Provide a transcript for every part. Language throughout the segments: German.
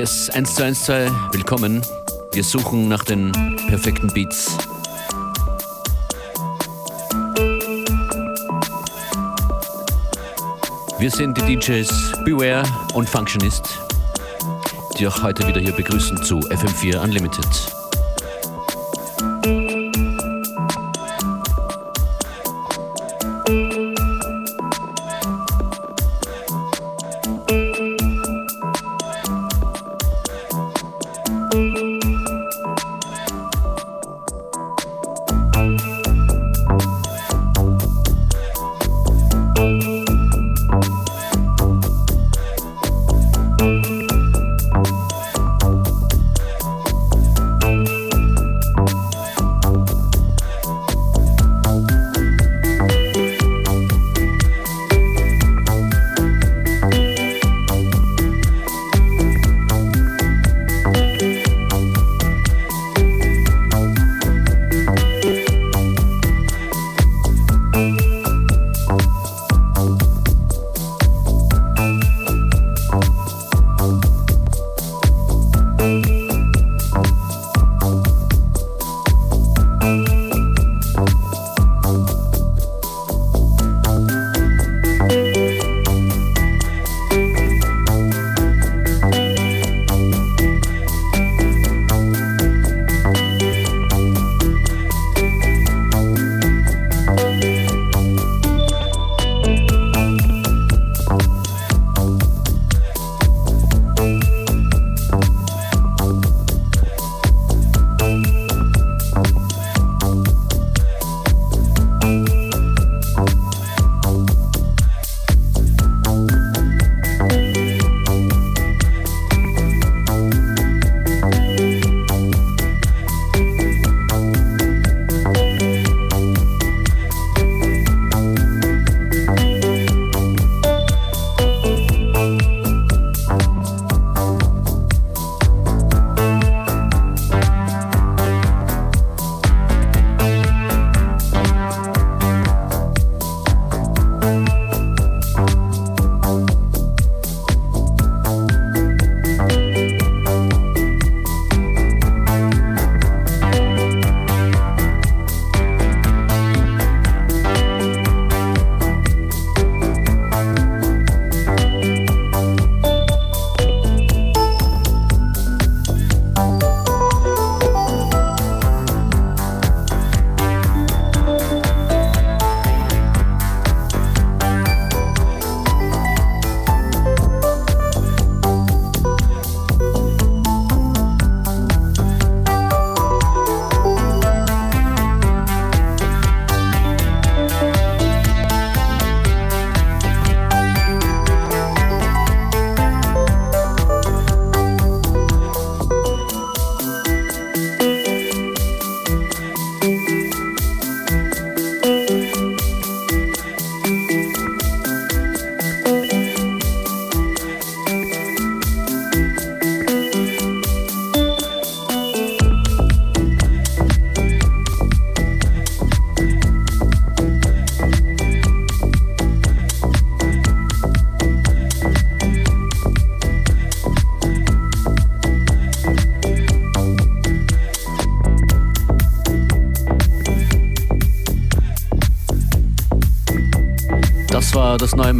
Yes, yes, 1 zu 1, 2, willkommen. Wir suchen nach den perfekten Beats. Wir sind die DJs Beware und Functionist, die auch heute wieder hier begrüßen zu FM4 Unlimited.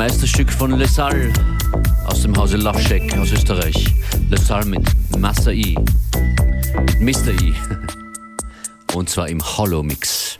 Meisterstück von Lesal aus dem Hause Love Shack aus Österreich. Lesal mit Master E, Mr. E. Und zwar im Hollow Mix.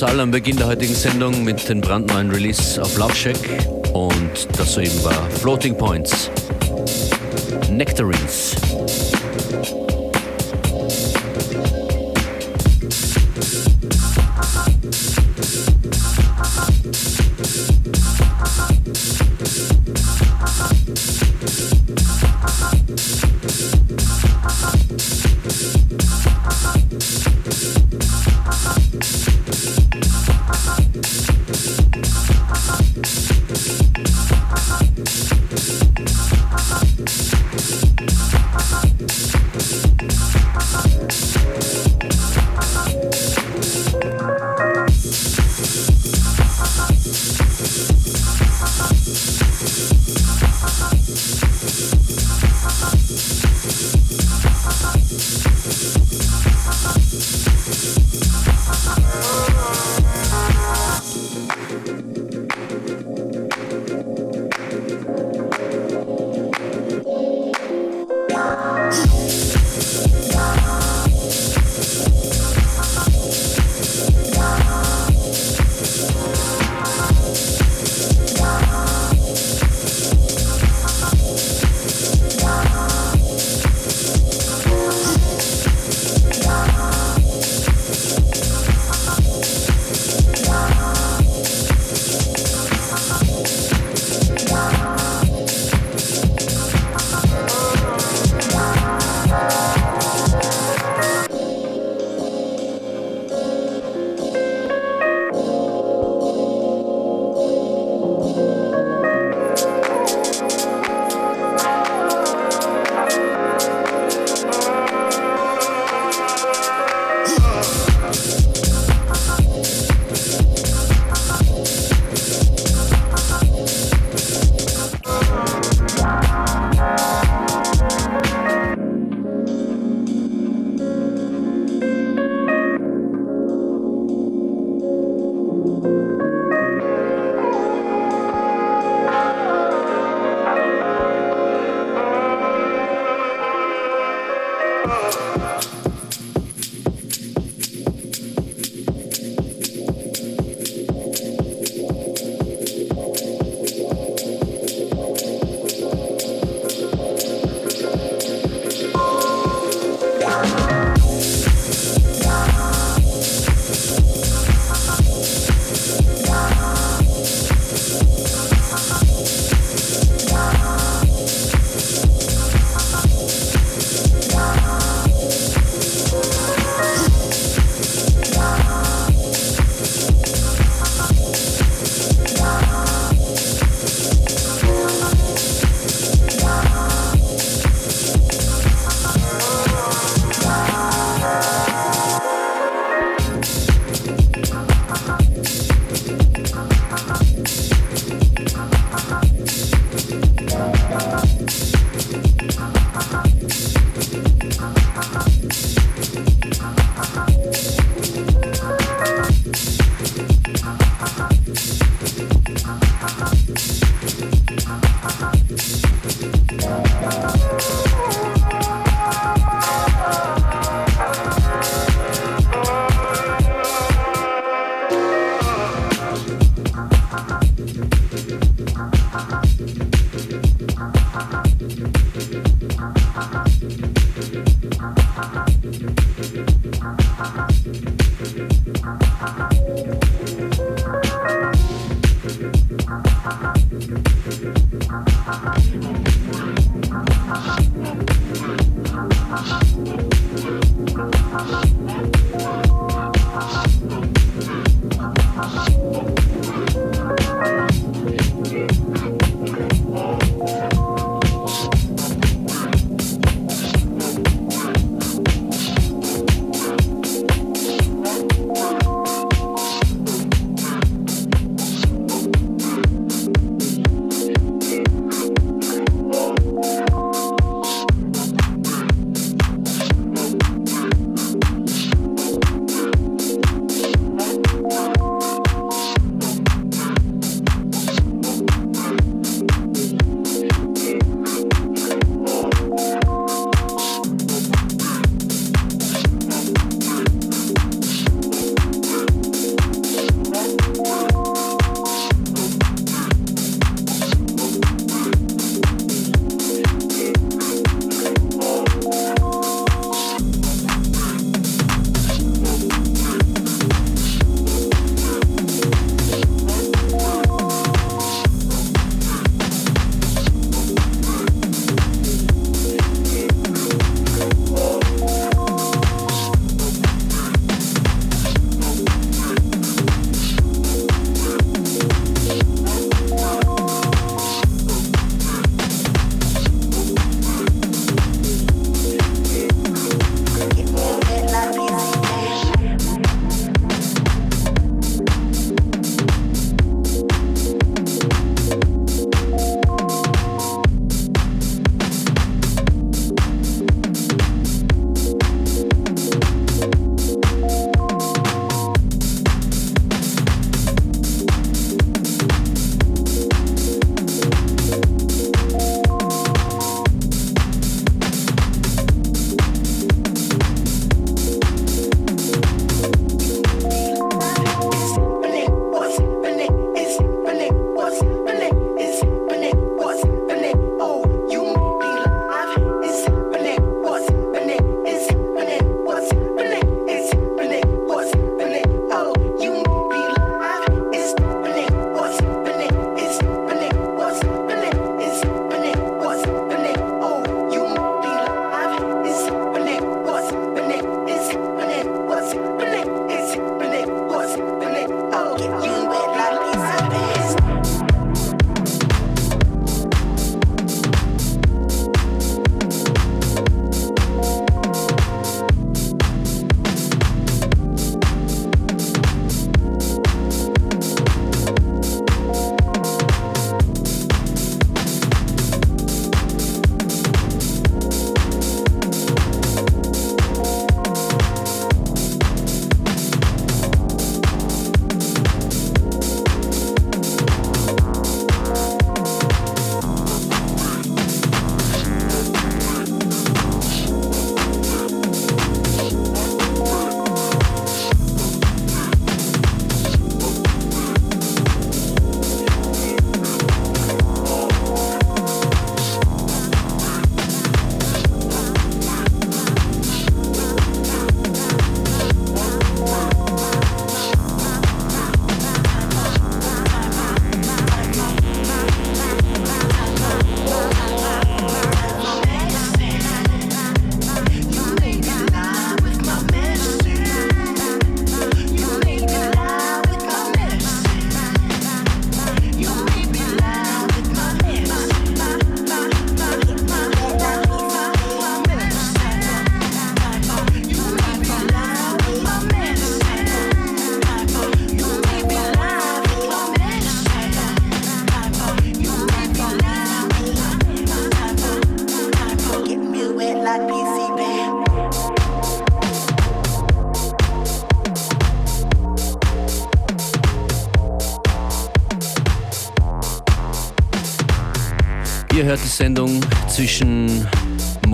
Sal am Beginn der heutigen Sendung mit dem brandneuen Release auf Love Shack und das soeben war Floating Points, Nectarines.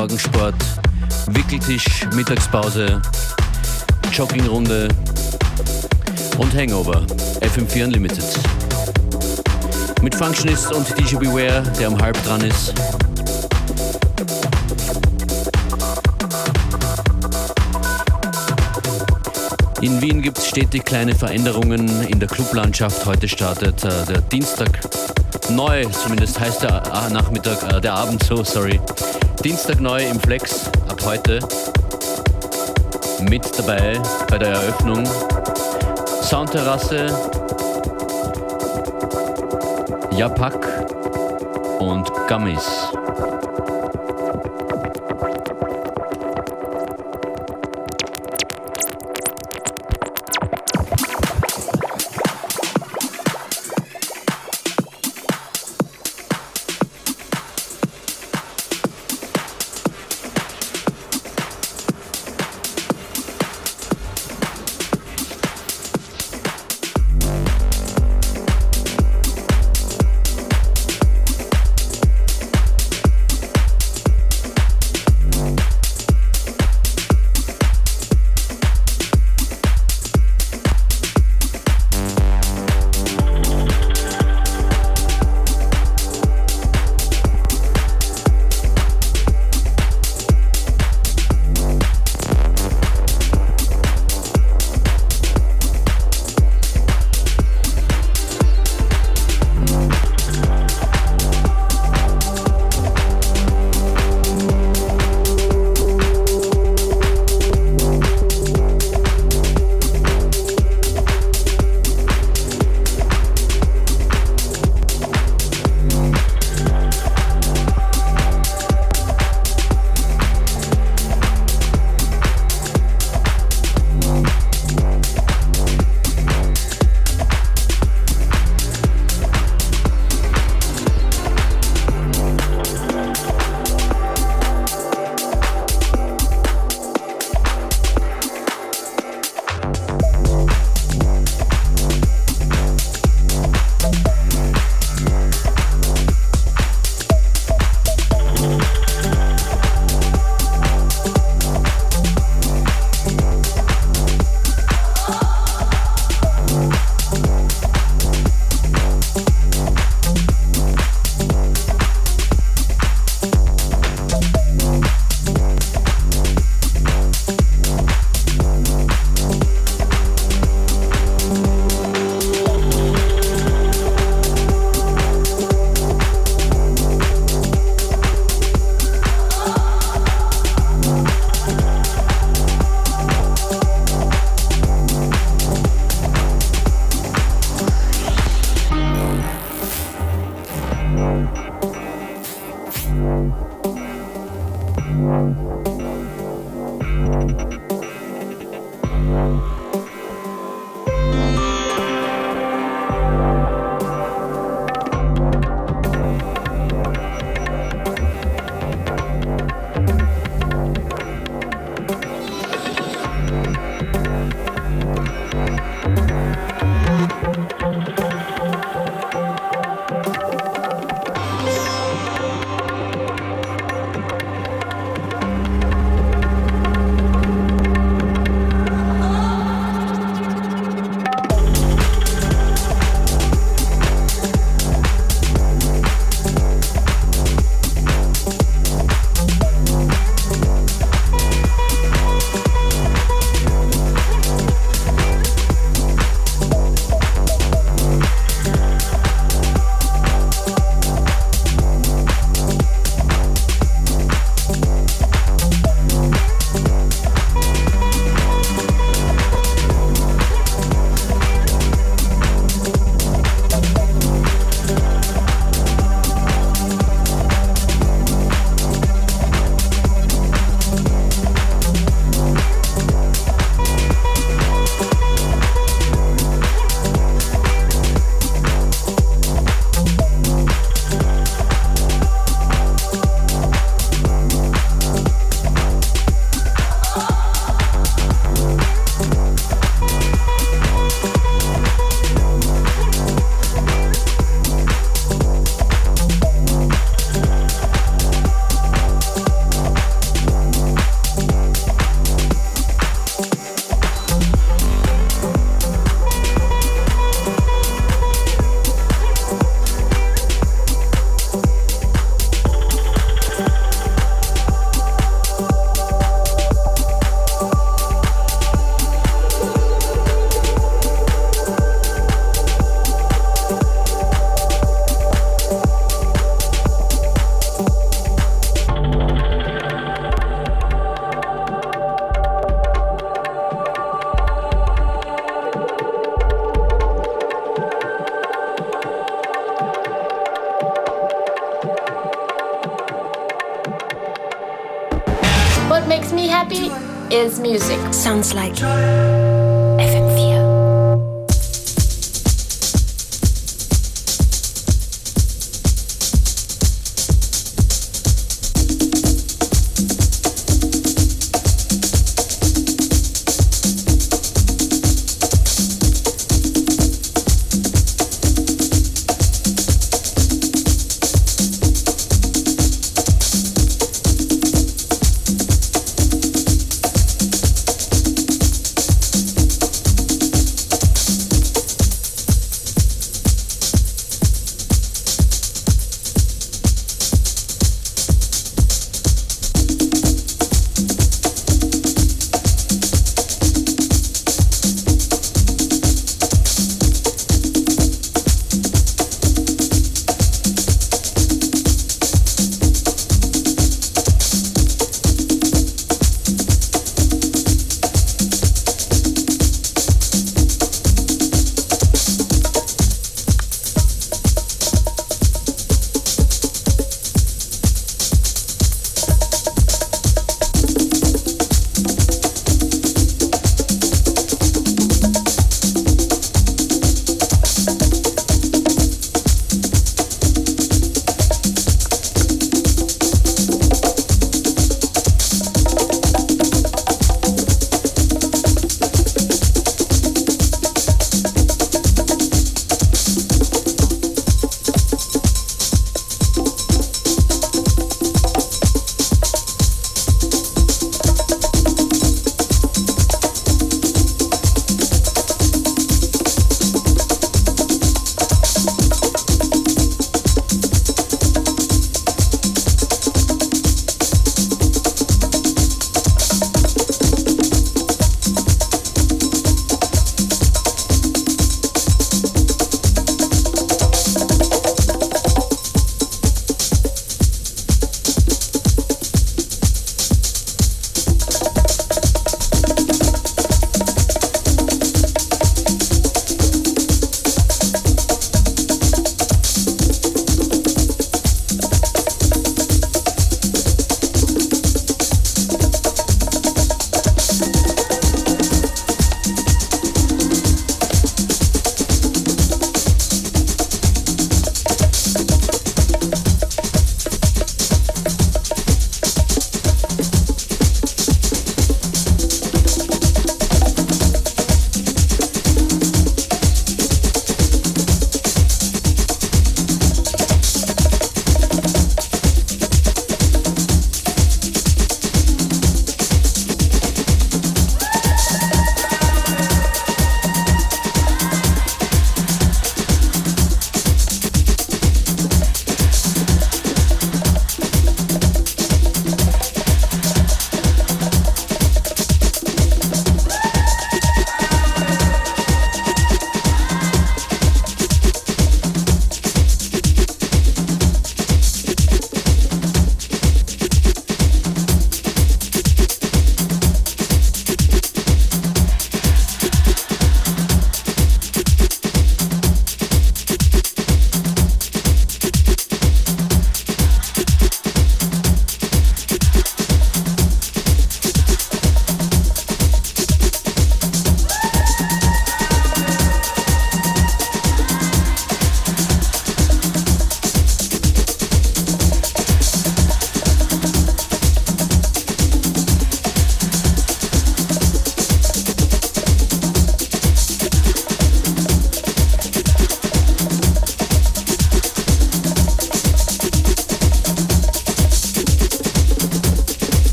Morgensport, Wickeltisch, Mittagspause, Joggingrunde und Hangover. FM4 Unlimited. Mit Functionist und DJ Beware, der um halb dran ist. In Wien gibt es stetig kleine Veränderungen in der Clublandschaft. Heute startet äh, der Dienstag neu, zumindest heißt der Nachmittag, äh, der Abend so, sorry. Dienstag neu im Flex, ab heute. Mit dabei bei der Eröffnung Soundterrasse, Japak und Gummies.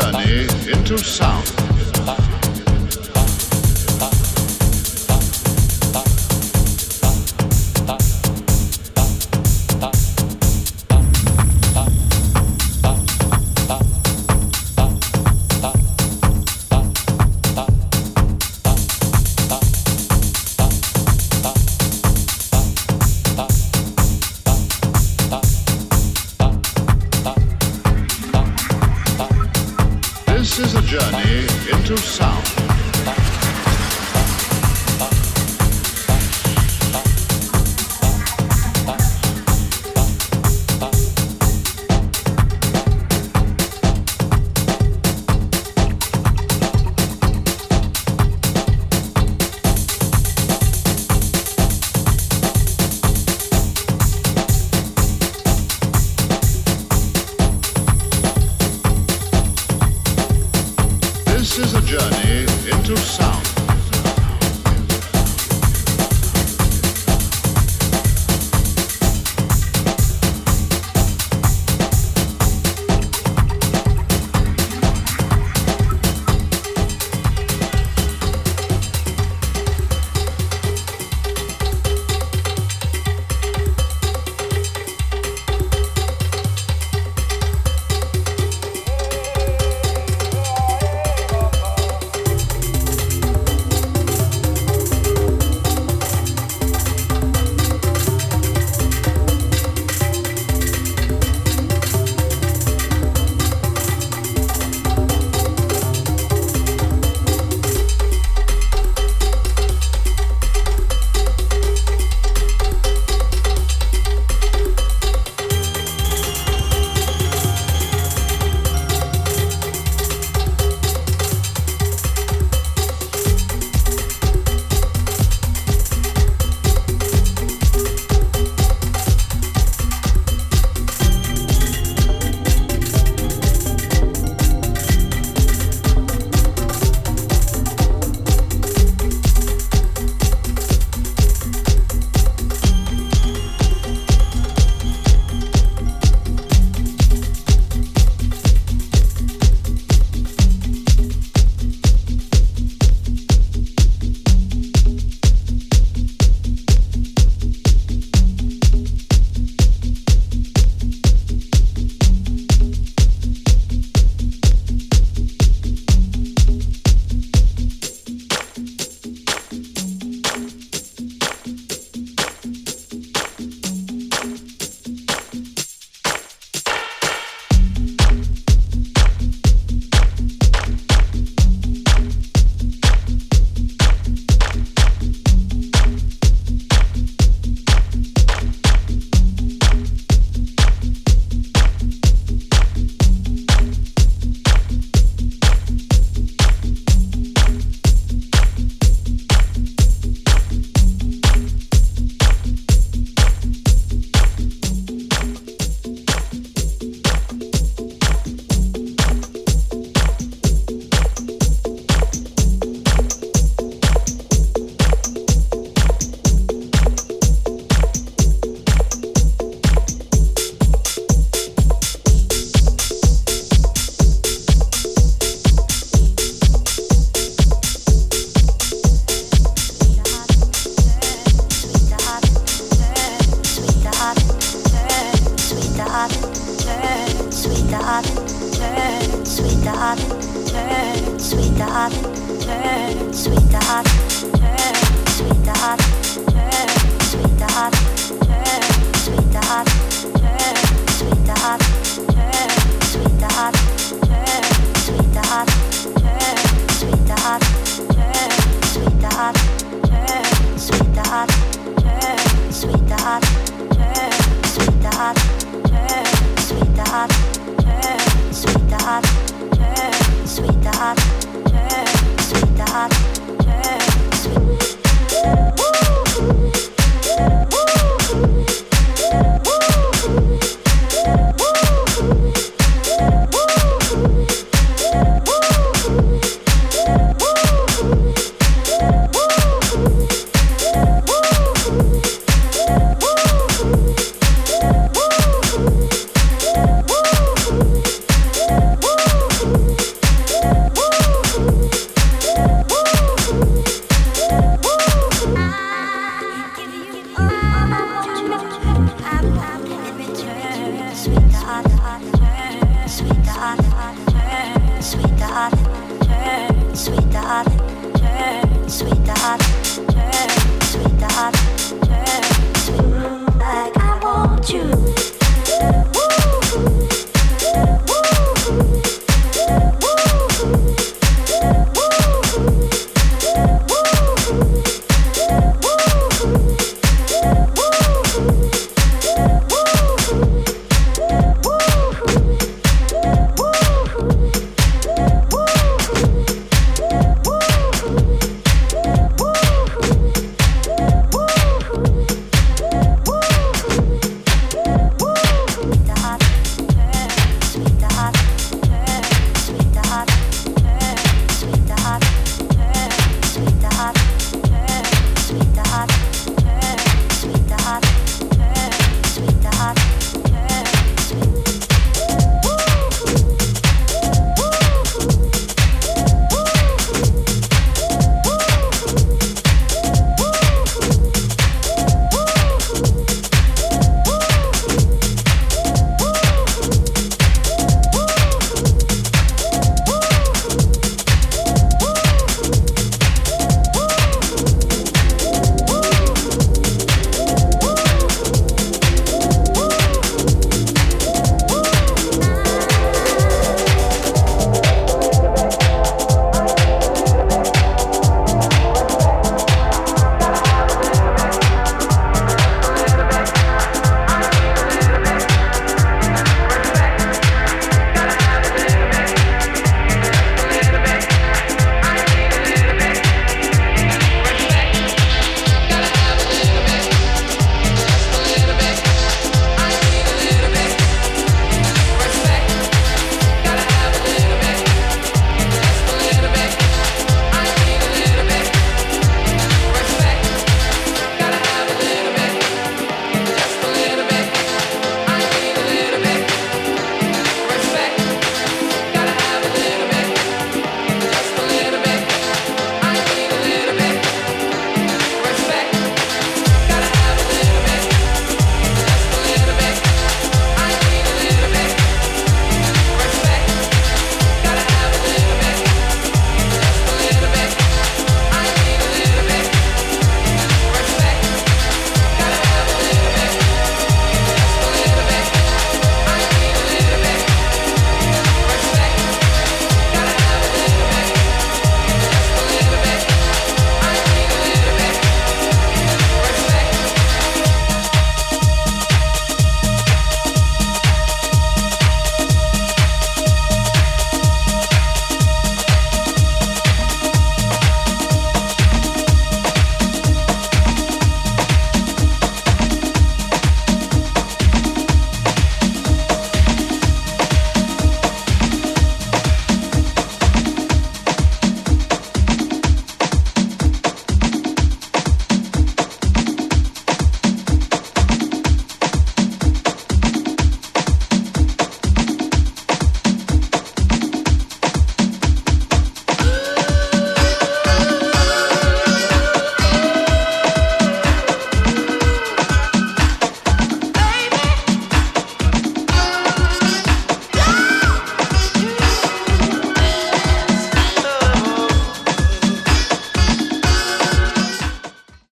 journey into sound.